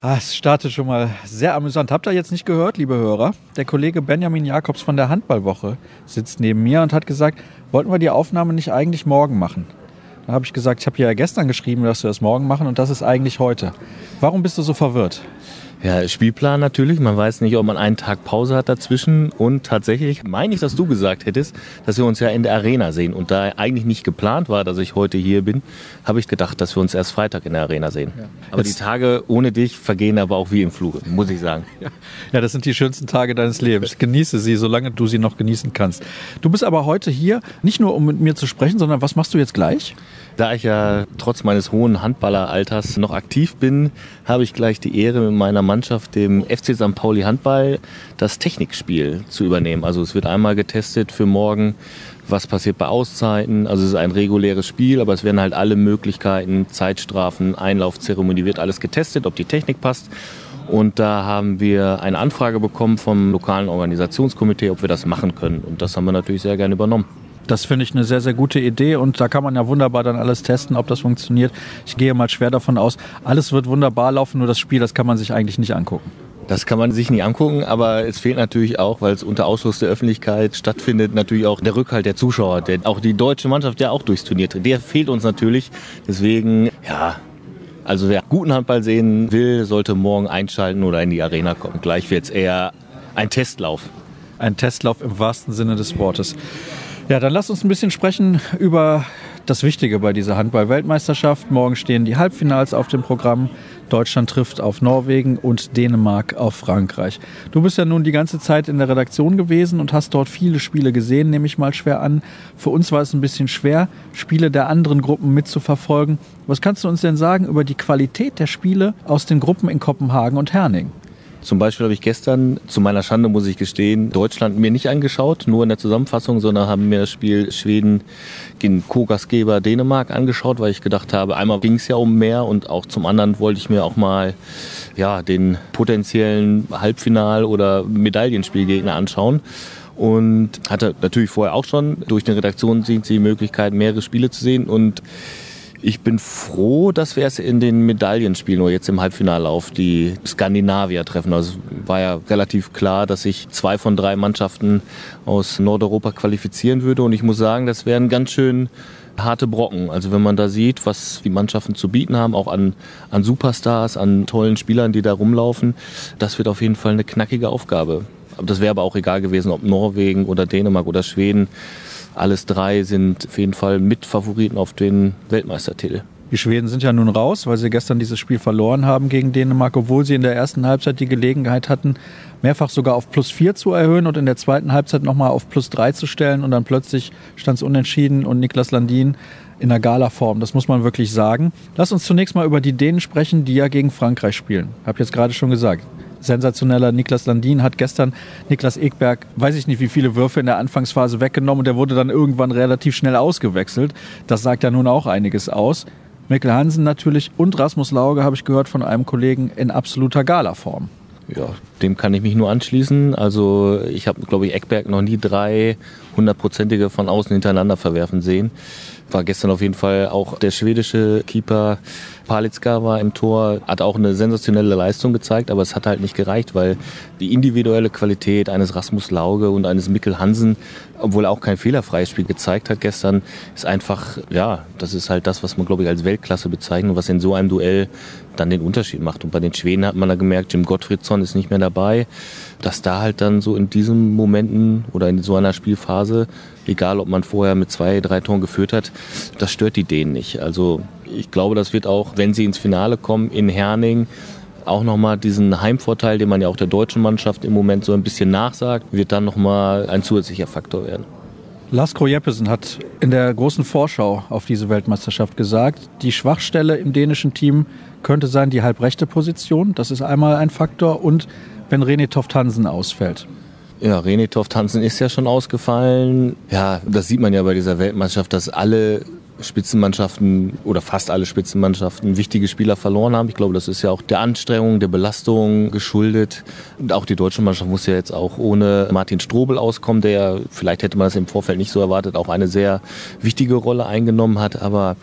Ah, es startet schon mal sehr amüsant. Habt ihr jetzt nicht gehört, liebe Hörer? Der Kollege Benjamin Jakobs von der Handballwoche sitzt neben mir und hat gesagt, wollten wir die Aufnahme nicht eigentlich morgen machen? Da habe ich gesagt, ich habe ja gestern geschrieben, dass wir das morgen machen und das ist eigentlich heute. Warum bist du so verwirrt? Ja, Spielplan natürlich. Man weiß nicht, ob man einen Tag Pause hat dazwischen. Und tatsächlich meine ich, dass du gesagt hättest, dass wir uns ja in der Arena sehen. Und da eigentlich nicht geplant war, dass ich heute hier bin, habe ich gedacht, dass wir uns erst Freitag in der Arena sehen. Ja. Aber Jetzt die Tage ohne dich vergehen aber auch wie im Fluge, muss ich sagen. Ja. ja, das sind die schönsten Tage deines Lebens. Genieße sie, solange du sie noch genießen kannst. Du bist aber heute hier, nicht nur um mit mir zu sprechen, sondern was machst du jetzt gleich? Da ich ja trotz meines hohen Handballeralters noch aktiv bin, habe ich gleich die Ehre, mit meiner Mannschaft, dem FC St. Pauli Handball, das Technikspiel zu übernehmen. Also es wird einmal getestet für morgen, was passiert bei Auszeiten. Also es ist ein reguläres Spiel, aber es werden halt alle Möglichkeiten, Zeitstrafen, Einlaufzeremonie, wird alles getestet, ob die Technik passt. Und da haben wir eine Anfrage bekommen vom lokalen Organisationskomitee, ob wir das machen können. Und das haben wir natürlich sehr gerne übernommen. Das finde ich eine sehr, sehr gute Idee und da kann man ja wunderbar dann alles testen, ob das funktioniert. Ich gehe mal schwer davon aus, alles wird wunderbar laufen, nur das Spiel, das kann man sich eigentlich nicht angucken. Das kann man sich nicht angucken, aber es fehlt natürlich auch, weil es unter Ausschluss der Öffentlichkeit stattfindet, natürlich auch der Rückhalt der Zuschauer. Der, auch die deutsche Mannschaft, ja auch durchs Turnier tritt, der fehlt uns natürlich. Deswegen, ja, also wer guten Handball sehen will, sollte morgen einschalten oder in die Arena kommen. Gleich wird es eher ein Testlauf. Ein Testlauf im wahrsten Sinne des Wortes. Ja, dann lass uns ein bisschen sprechen über das Wichtige bei dieser Handball-Weltmeisterschaft. Morgen stehen die Halbfinals auf dem Programm. Deutschland trifft auf Norwegen und Dänemark auf Frankreich. Du bist ja nun die ganze Zeit in der Redaktion gewesen und hast dort viele Spiele gesehen, nehme ich mal schwer an. Für uns war es ein bisschen schwer, Spiele der anderen Gruppen mitzuverfolgen. Was kannst du uns denn sagen über die Qualität der Spiele aus den Gruppen in Kopenhagen und Herning? Zum Beispiel habe ich gestern, zu meiner Schande muss ich gestehen, Deutschland mir nicht angeschaut, nur in der Zusammenfassung, sondern haben mir das Spiel Schweden gegen Co-Gastgeber Dänemark angeschaut, weil ich gedacht habe, einmal ging es ja um mehr und auch zum anderen wollte ich mir auch mal ja, den potenziellen Halbfinal- oder Medaillenspielgegner anschauen und hatte natürlich vorher auch schon durch den Redaktionsdienst die Möglichkeit, mehrere Spiele zu sehen und ich bin froh, dass wir es in den Medaillenspielen oder jetzt im Halbfinale auf die Skandinavier treffen. Also war ja relativ klar, dass sich zwei von drei Mannschaften aus Nordeuropa qualifizieren würde. Und ich muss sagen, das wären ganz schön harte Brocken. Also wenn man da sieht, was die Mannschaften zu bieten haben, auch an, an Superstars, an tollen Spielern, die da rumlaufen, das wird auf jeden Fall eine knackige Aufgabe. Das wäre aber auch egal gewesen, ob Norwegen oder Dänemark oder Schweden. Alles drei sind auf jeden Fall Mitfavoriten auf den Weltmeistertitel. Die Schweden sind ja nun raus, weil sie gestern dieses Spiel verloren haben gegen Dänemark, obwohl sie in der ersten Halbzeit die Gelegenheit hatten, mehrfach sogar auf plus vier zu erhöhen und in der zweiten Halbzeit nochmal auf plus drei zu stellen. Und dann plötzlich stand es unentschieden und Niklas Landin in der Gala-Form. Das muss man wirklich sagen. Lass uns zunächst mal über die Dänen sprechen, die ja gegen Frankreich spielen. Hab jetzt gerade schon gesagt sensationeller Niklas Landin hat gestern Niklas Ekberg, weiß ich nicht wie viele Würfe in der Anfangsphase weggenommen und der wurde dann irgendwann relativ schnell ausgewechselt. Das sagt ja nun auch einiges aus. Mikkel Hansen natürlich und Rasmus Lauge habe ich gehört von einem Kollegen in absoluter Galaform. Ja, dem kann ich mich nur anschließen. Also ich habe, glaube ich, Eckberg noch nie drei hundertprozentige von außen hintereinander verwerfen sehen. War gestern auf jeden Fall auch der schwedische Keeper Palitzka war im Tor, hat auch eine sensationelle Leistung gezeigt, aber es hat halt nicht gereicht, weil die individuelle Qualität eines Rasmus Lauge und eines Mikkel Hansen, obwohl er auch kein fehlerfreies Spiel gezeigt hat gestern, ist einfach, ja, das ist halt das, was man, glaube ich, als Weltklasse bezeichnet was in so einem Duell dann den Unterschied macht. Und bei den Schweden hat man da gemerkt, Jim Gottfriedsson ist nicht mehr dabei, dass da halt dann so in diesen Momenten oder in so einer Spielphase, egal ob man vorher mit zwei, drei Toren geführt hat, das stört die Dänen nicht. Also ich glaube, das wird auch, wenn sie ins Finale kommen, in Herning auch nochmal diesen Heimvorteil, den man ja auch der deutschen Mannschaft im Moment so ein bisschen nachsagt, wird dann nochmal ein zusätzlicher Faktor werden. Lasko Jeppesen hat in der großen Vorschau auf diese Weltmeisterschaft gesagt, die Schwachstelle im dänischen Team könnte sein die halbrechte Position. Das ist einmal ein Faktor. Und wenn René Toft Hansen ausfällt. Ja, René Toft Hansen ist ja schon ausgefallen. Ja, das sieht man ja bei dieser Weltmeisterschaft, dass alle Spitzenmannschaften oder fast alle Spitzenmannschaften wichtige Spieler verloren haben. Ich glaube, das ist ja auch der Anstrengung, der Belastung geschuldet. Und auch die deutsche Mannschaft muss ja jetzt auch ohne Martin Strobel auskommen, der, vielleicht hätte man das im Vorfeld nicht so erwartet, auch eine sehr wichtige Rolle eingenommen hat. Aber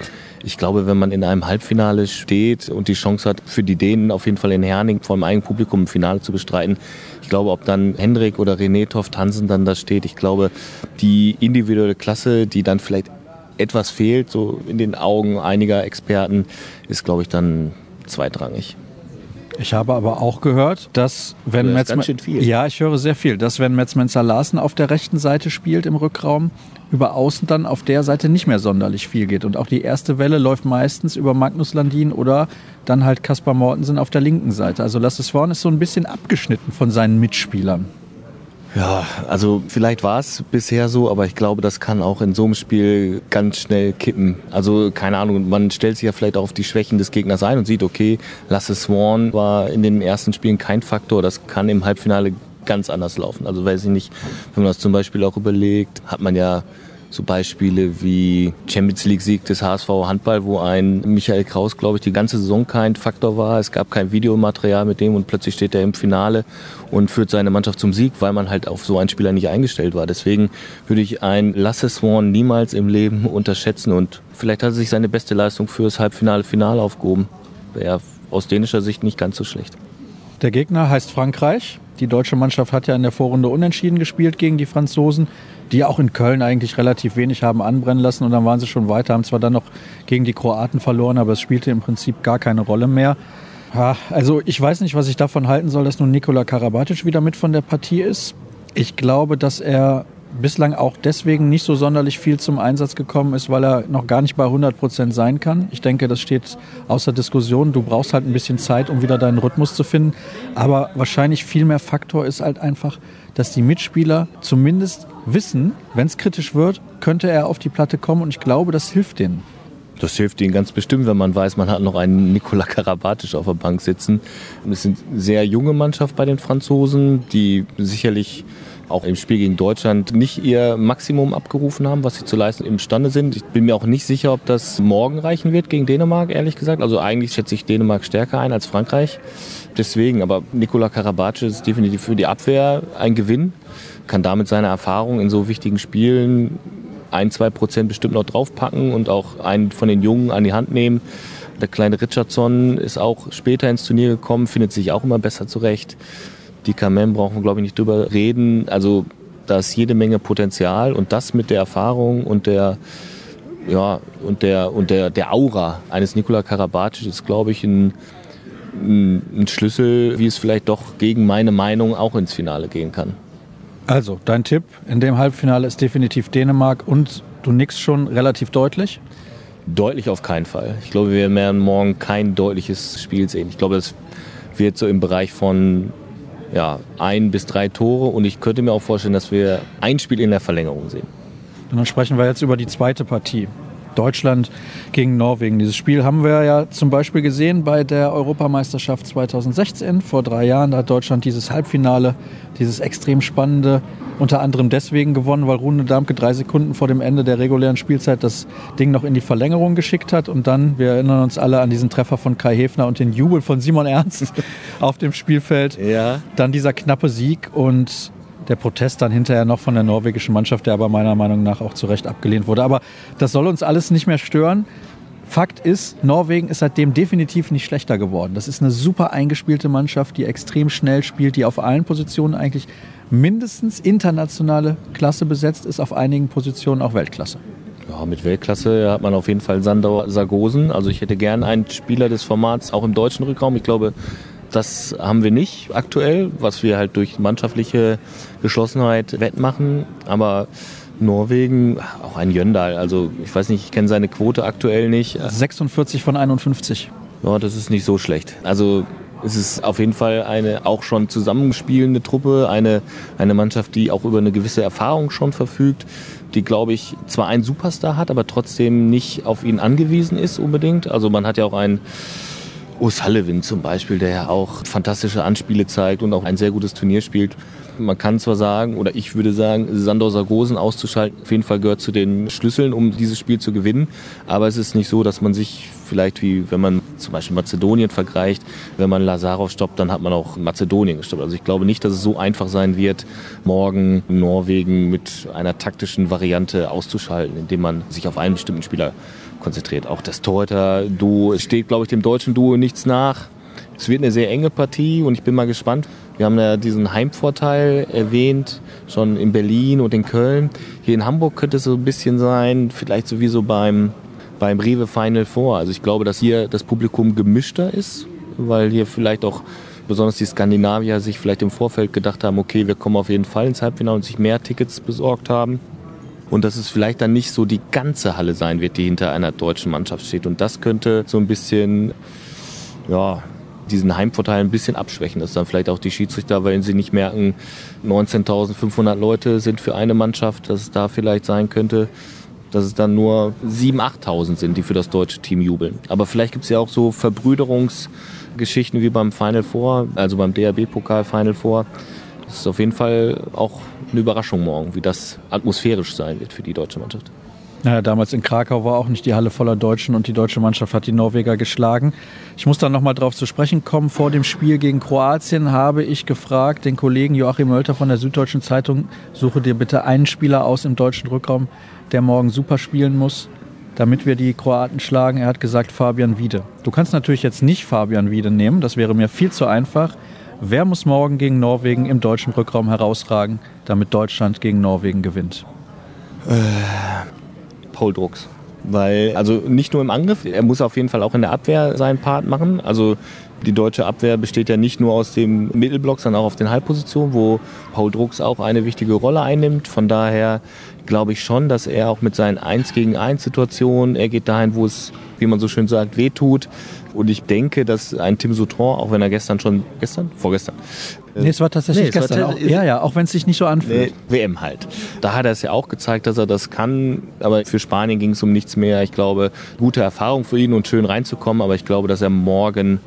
Ich glaube, wenn man in einem Halbfinale steht und die Chance hat, für die Dänen auf jeden Fall in Herning vor dem eigenen Publikum ein Finale zu bestreiten, ich glaube, ob dann Hendrik oder René Toft Hansen dann da steht, ich glaube, die individuelle Klasse, die dann vielleicht etwas fehlt, so in den Augen einiger Experten, ist, glaube ich, dann zweitrangig. Ich habe aber auch gehört, dass wenn Metzmenzer ja, ich höre sehr viel, dass wenn Metzmenzer Larsen auf der rechten Seite spielt im Rückraum, über außen dann auf der Seite nicht mehr sonderlich viel geht und auch die erste Welle läuft meistens über Magnus Landin oder dann halt Kaspar Mortensen auf der linken Seite. Also Lasse Swan ist so ein bisschen abgeschnitten von seinen Mitspielern. Ja, also vielleicht war es bisher so, aber ich glaube, das kann auch in so einem Spiel ganz schnell kippen. Also keine Ahnung, man stellt sich ja vielleicht auch auf die Schwächen des Gegners ein und sieht, okay, Lasse Swan war in den ersten Spielen kein Faktor, das kann im Halbfinale ganz anders laufen. Also weiß ich nicht, wenn man das zum Beispiel auch überlegt, hat man ja so Beispiele wie Champions League-Sieg des HSV Handball, wo ein Michael Kraus, glaube ich, die ganze Saison kein Faktor war. Es gab kein Videomaterial mit dem und plötzlich steht er im Finale und führt seine Mannschaft zum Sieg, weil man halt auf so einen Spieler nicht eingestellt war. Deswegen würde ich ein Lasse Swan niemals im Leben unterschätzen und vielleicht hat er sich seine beste Leistung fürs Halbfinale, Finale aufgehoben. Wäre aus dänischer Sicht nicht ganz so schlecht. Der Gegner heißt Frankreich. Die deutsche Mannschaft hat ja in der Vorrunde unentschieden gespielt gegen die Franzosen die auch in Köln eigentlich relativ wenig haben anbrennen lassen und dann waren sie schon weiter, haben zwar dann noch gegen die Kroaten verloren, aber es spielte im Prinzip gar keine Rolle mehr. Ja, also ich weiß nicht, was ich davon halten soll, dass nun Nikola Karabatic wieder mit von der Partie ist. Ich glaube, dass er bislang auch deswegen nicht so sonderlich viel zum Einsatz gekommen ist, weil er noch gar nicht bei 100 Prozent sein kann. Ich denke, das steht außer Diskussion. Du brauchst halt ein bisschen Zeit, um wieder deinen Rhythmus zu finden. Aber wahrscheinlich viel mehr Faktor ist halt einfach, dass die Mitspieler zumindest wissen, wenn es kritisch wird, könnte er auf die Platte kommen und ich glaube, das hilft denen. Das hilft ihnen ganz bestimmt, wenn man weiß, man hat noch einen Nikola Karabatic auf der Bank sitzen. Es sind sehr junge Mannschaft bei den Franzosen, die sicherlich auch im Spiel gegen Deutschland nicht ihr Maximum abgerufen haben, was sie zu leisten imstande sind. Ich bin mir auch nicht sicher, ob das morgen reichen wird gegen Dänemark, ehrlich gesagt. Also eigentlich schätze ich Dänemark stärker ein als Frankreich. Deswegen, aber Nikola Karabatic ist definitiv für die Abwehr ein Gewinn, kann damit seine Erfahrung in so wichtigen Spielen ein, zwei Prozent bestimmt noch draufpacken und auch einen von den Jungen an die Hand nehmen. Der kleine Richardson ist auch später ins Turnier gekommen, findet sich auch immer besser zurecht. Die Kamen brauchen wir, glaube ich, nicht drüber reden. Also da ist jede Menge Potenzial und das mit der Erfahrung und der ja und der und der der Aura eines Nikola Karabatic ist, glaube ich, ein, ein Schlüssel, wie es vielleicht doch gegen meine Meinung auch ins Finale gehen kann. Also, dein Tipp in dem Halbfinale ist definitiv Dänemark und du nickst schon relativ deutlich? Deutlich auf keinen Fall. Ich glaube, wir werden morgen kein deutliches Spiel sehen. Ich glaube, das wird so im Bereich von ja, ein bis drei Tore und ich könnte mir auch vorstellen, dass wir ein Spiel in der Verlängerung sehen. Dann sprechen wir jetzt über die zweite Partie. Deutschland gegen Norwegen. Dieses Spiel haben wir ja zum Beispiel gesehen bei der Europameisterschaft 2016. Vor drei Jahren da hat Deutschland dieses Halbfinale, dieses extrem spannende unter anderem deswegen gewonnen, weil Rune Darmke drei Sekunden vor dem Ende der regulären Spielzeit das Ding noch in die Verlängerung geschickt hat. Und dann, wir erinnern uns alle an diesen Treffer von Kai Hefner und den Jubel von Simon Ernst auf dem Spielfeld. Ja. Dann dieser knappe Sieg und der Protest dann hinterher noch von der norwegischen Mannschaft, der aber meiner Meinung nach auch zu Recht abgelehnt wurde. Aber das soll uns alles nicht mehr stören. Fakt ist, Norwegen ist seitdem definitiv nicht schlechter geworden. Das ist eine super eingespielte Mannschaft, die extrem schnell spielt, die auf allen Positionen eigentlich mindestens internationale Klasse besetzt ist, auf einigen Positionen auch Weltklasse. Ja, mit Weltklasse hat man auf jeden Fall Sandor Sargosen. Also ich hätte gern einen Spieler des Formats auch im deutschen Rückraum. Ich glaube, das haben wir nicht aktuell, was wir halt durch mannschaftliche Geschlossenheit wettmachen. Aber Norwegen, auch ein Jöndal, also ich weiß nicht, ich kenne seine Quote aktuell nicht. 46 von 51. Ja, das ist nicht so schlecht. Also es ist auf jeden Fall eine auch schon zusammenspielende Truppe, eine, eine Mannschaft, die auch über eine gewisse Erfahrung schon verfügt, die, glaube ich, zwar einen Superstar hat, aber trotzdem nicht auf ihn angewiesen ist unbedingt. Also man hat ja auch einen O'Sullivan zum Beispiel, der ja auch fantastische Anspiele zeigt und auch ein sehr gutes Turnier spielt. Man kann zwar sagen, oder ich würde sagen, Sandor Sargosen auszuschalten, auf jeden Fall gehört zu den Schlüsseln, um dieses Spiel zu gewinnen. Aber es ist nicht so, dass man sich vielleicht wie, wenn man zum Beispiel Mazedonien vergleicht, wenn man Lazarov stoppt, dann hat man auch Mazedonien gestoppt. Also ich glaube nicht, dass es so einfach sein wird, morgen Norwegen mit einer taktischen Variante auszuschalten, indem man sich auf einen bestimmten Spieler konzentriert. Auch das Torhüter-Duo steht, glaube ich, dem deutschen Duo nichts nach. Es wird eine sehr enge Partie und ich bin mal gespannt. Wir haben ja diesen Heimvorteil erwähnt, schon in Berlin und in Köln. Hier in Hamburg könnte es so ein bisschen sein, vielleicht sowieso beim, beim Rewe Final Four. Also ich glaube, dass hier das Publikum gemischter ist, weil hier vielleicht auch besonders die Skandinavier sich vielleicht im Vorfeld gedacht haben, okay, wir kommen auf jeden Fall ins Halbfinale und sich mehr Tickets besorgt haben. Und dass es vielleicht dann nicht so die ganze Halle sein wird, die hinter einer deutschen Mannschaft steht. Und das könnte so ein bisschen, ja, diesen Heimvorteil ein bisschen abschwächen, dass dann vielleicht auch die Schiedsrichter, weil sie nicht merken, 19.500 Leute sind für eine Mannschaft, dass es da vielleicht sein könnte, dass es dann nur 7.000, 8.000 sind, die für das deutsche Team jubeln. Aber vielleicht gibt es ja auch so Verbrüderungsgeschichten wie beim Final Four, also beim DRB-Pokal Final Four. Das ist auf jeden Fall auch eine Überraschung morgen, wie das atmosphärisch sein wird für die deutsche Mannschaft. Naja, damals in Krakau war auch nicht die Halle voller Deutschen und die deutsche Mannschaft hat die Norweger geschlagen. Ich muss dann nochmal darauf zu sprechen kommen. Vor dem Spiel gegen Kroatien habe ich gefragt, den Kollegen Joachim Mölter von der Süddeutschen Zeitung, suche dir bitte einen Spieler aus im deutschen Rückraum, der morgen super spielen muss, damit wir die Kroaten schlagen. Er hat gesagt Fabian Wiede. Du kannst natürlich jetzt nicht Fabian Wiede nehmen, das wäre mir viel zu einfach. Wer muss morgen gegen Norwegen im deutschen Rückraum herausragen, damit Deutschland gegen Norwegen gewinnt? Äh, Paul Drucks. Weil, also nicht nur im Angriff, er muss auf jeden Fall auch in der Abwehr seinen Part machen. Also die deutsche Abwehr besteht ja nicht nur aus dem Mittelblock, sondern auch auf den Halbpositionen, wo Paul Drucks auch eine wichtige Rolle einnimmt. Von daher glaube ich schon, dass er auch mit seinen 1 gegen 1 Situationen, er geht dahin, wo es, wie man so schön sagt, wehtut. Und ich denke, dass ein Tim Souton, auch wenn er gestern schon, gestern? Vorgestern, Nee, es war tatsächlich nee, gestern. War auch, ja, ja, auch wenn es sich nicht so anfühlt. Nee, WM halt. Da hat er es ja auch gezeigt, dass er das kann. Aber für Spanien ging es um nichts mehr. Ich glaube, gute Erfahrung für ihn und schön reinzukommen. Aber ich glaube, dass er morgen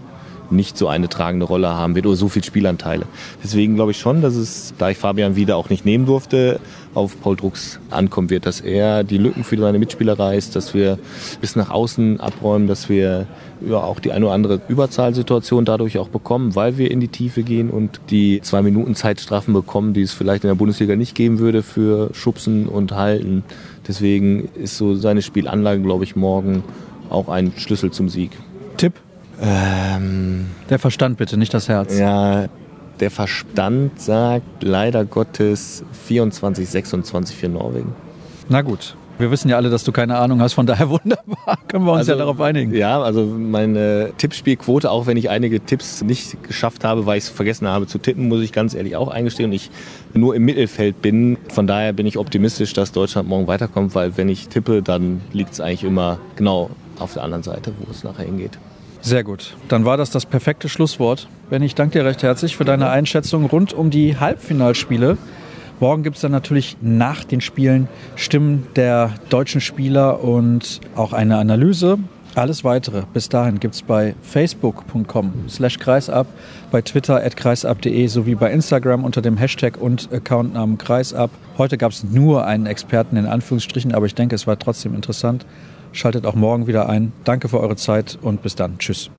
nicht so eine tragende Rolle haben wird oder so viel Spielanteile. Deswegen glaube ich schon, dass es, da ich Fabian wieder auch nicht nehmen durfte, auf Paul Drucks ankommen wird, dass er die Lücken für seine Mitspieler reißt, dass wir bis nach außen abräumen, dass wir ja, auch die eine oder andere Überzahlsituation dadurch auch bekommen, weil wir in die Tiefe gehen und die zwei Minuten Zeitstrafen bekommen, die es vielleicht in der Bundesliga nicht geben würde für Schubsen und Halten. Deswegen ist so seine Spielanlage, glaube ich, morgen auch ein Schlüssel zum Sieg. Tipp? Ähm, der Verstand bitte, nicht das Herz. Ja, der Verstand sagt leider Gottes 24, 26 für Norwegen. Na gut. Wir wissen ja alle, dass du keine Ahnung hast, von daher wunderbar. Können wir uns also, ja darauf einigen. Ja, also meine Tippspielquote, auch wenn ich einige Tipps nicht geschafft habe, weil ich es vergessen habe zu tippen, muss ich ganz ehrlich auch eingestehen und ich nur im Mittelfeld bin. Von daher bin ich optimistisch, dass Deutschland morgen weiterkommt, weil wenn ich tippe, dann liegt es eigentlich immer genau auf der anderen Seite, wo es nachher hingeht. Sehr gut. Dann war das das perfekte Schlusswort. Benny, ich danke dir recht herzlich für deine Einschätzung rund um die Halbfinalspiele. Morgen gibt es dann natürlich nach den Spielen Stimmen der deutschen Spieler und auch eine Analyse. Alles weitere bis dahin gibt es bei facebook.com slash kreisab, bei twitter at kreisab.de sowie bei Instagram unter dem Hashtag und Accountnamen kreisab. Heute gab es nur einen Experten in Anführungsstrichen, aber ich denke, es war trotzdem interessant. Schaltet auch morgen wieder ein. Danke für eure Zeit und bis dann. Tschüss.